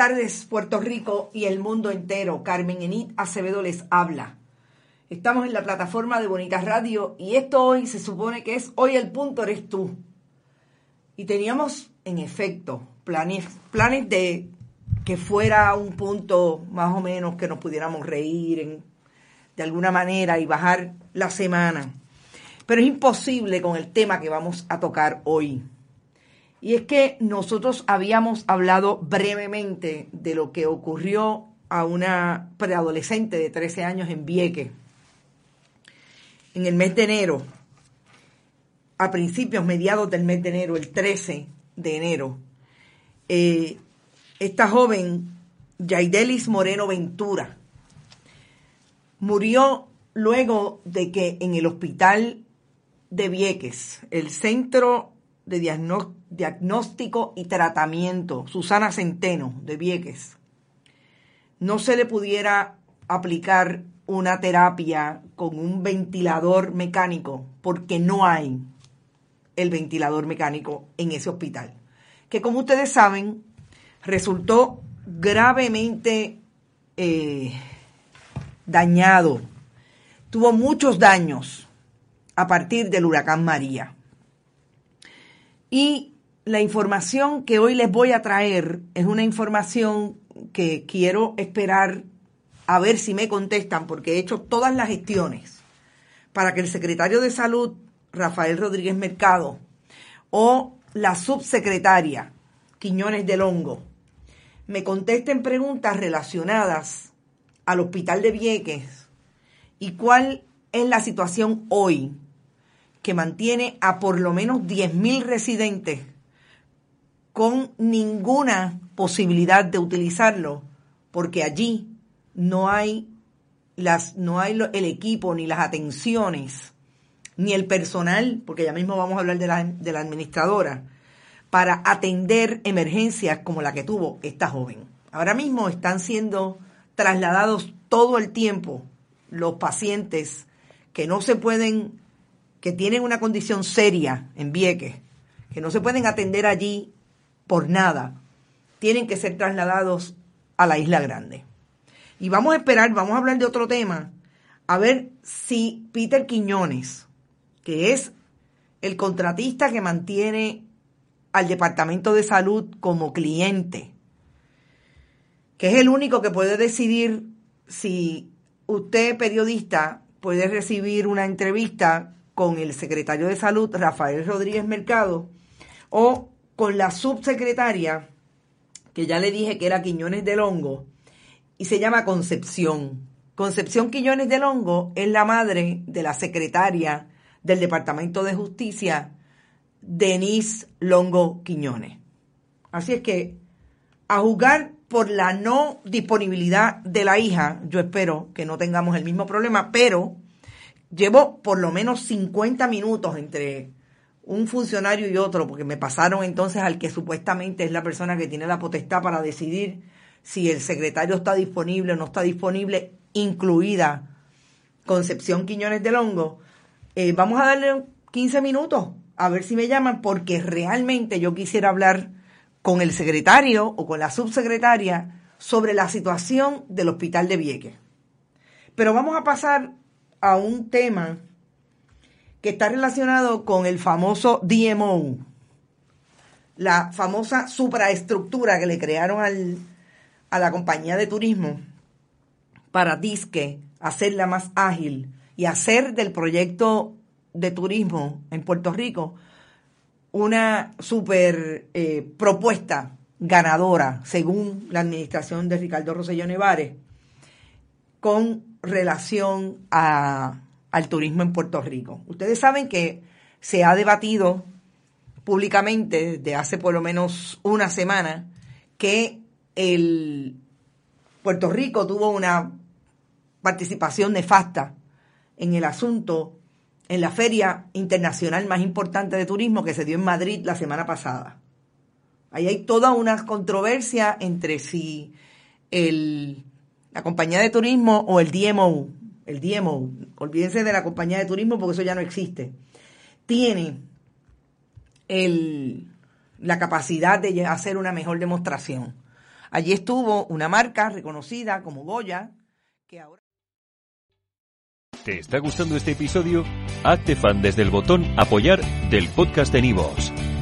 tardes, Puerto Rico y el mundo entero. Carmen Enid Acevedo les habla. Estamos en la plataforma de Bonitas Radio y esto hoy se supone que es Hoy el punto eres tú. Y teníamos, en efecto, planes, planes de que fuera un punto más o menos que nos pudiéramos reír de alguna manera y bajar la semana. Pero es imposible con el tema que vamos a tocar hoy. Y es que nosotros habíamos hablado brevemente de lo que ocurrió a una preadolescente de 13 años en Vieques en el mes de enero, a principios, mediados del mes de enero, el 13 de enero. Eh, esta joven, Yaidelis Moreno Ventura, murió luego de que en el hospital de Vieques, el centro de diagnóstico y tratamiento, Susana Centeno, de Vieques, no se le pudiera aplicar una terapia con un ventilador mecánico, porque no hay el ventilador mecánico en ese hospital, que como ustedes saben, resultó gravemente eh, dañado, tuvo muchos daños a partir del huracán María. Y la información que hoy les voy a traer es una información que quiero esperar a ver si me contestan, porque he hecho todas las gestiones para que el secretario de Salud, Rafael Rodríguez Mercado, o la subsecretaria, Quiñones del Hongo, me contesten preguntas relacionadas al hospital de Vieques y cuál es la situación hoy que mantiene a por lo menos 10.000 residentes con ninguna posibilidad de utilizarlo, porque allí no hay, las, no hay el equipo ni las atenciones, ni el personal, porque ya mismo vamos a hablar de la, de la administradora, para atender emergencias como la que tuvo esta joven. Ahora mismo están siendo trasladados todo el tiempo los pacientes que no se pueden que tienen una condición seria en Vieques, que no se pueden atender allí por nada, tienen que ser trasladados a la Isla Grande. Y vamos a esperar, vamos a hablar de otro tema, a ver si Peter Quiñones, que es el contratista que mantiene al Departamento de Salud como cliente, que es el único que puede decidir si usted, periodista, puede recibir una entrevista con el secretario de Salud, Rafael Rodríguez Mercado, o con la subsecretaria, que ya le dije que era Quiñones del Hongo, y se llama Concepción. Concepción Quiñones del Hongo es la madre de la secretaria del Departamento de Justicia, Denise Longo Quiñones. Así es que, a jugar por la no disponibilidad de la hija, yo espero que no tengamos el mismo problema, pero Llevo por lo menos 50 minutos entre un funcionario y otro, porque me pasaron entonces al que supuestamente es la persona que tiene la potestad para decidir si el secretario está disponible o no está disponible, incluida Concepción Quiñones del Hongo. Eh, vamos a darle 15 minutos a ver si me llaman, porque realmente yo quisiera hablar con el secretario o con la subsecretaria sobre la situación del hospital de Vieques. Pero vamos a pasar a un tema que está relacionado con el famoso DMO, la famosa supraestructura que le crearon al, a la compañía de turismo para disque hacerla más ágil y hacer del proyecto de turismo en Puerto Rico una super eh, propuesta ganadora, según la administración de Ricardo Rosselló Nevares, con relación a, al turismo en Puerto Rico. Ustedes saben que se ha debatido públicamente desde hace por lo menos una semana que el Puerto Rico tuvo una participación nefasta en el asunto en la feria internacional más importante de turismo que se dio en Madrid la semana pasada. Ahí hay toda una controversia entre si el la compañía de turismo o el DMO, el DMO, olvídense de la compañía de turismo porque eso ya no existe, tiene el, la capacidad de hacer una mejor demostración. Allí estuvo una marca reconocida como Goya, que ahora... ¿Te está gustando este episodio? Hazte fan desde el botón apoyar del podcast de Nivos.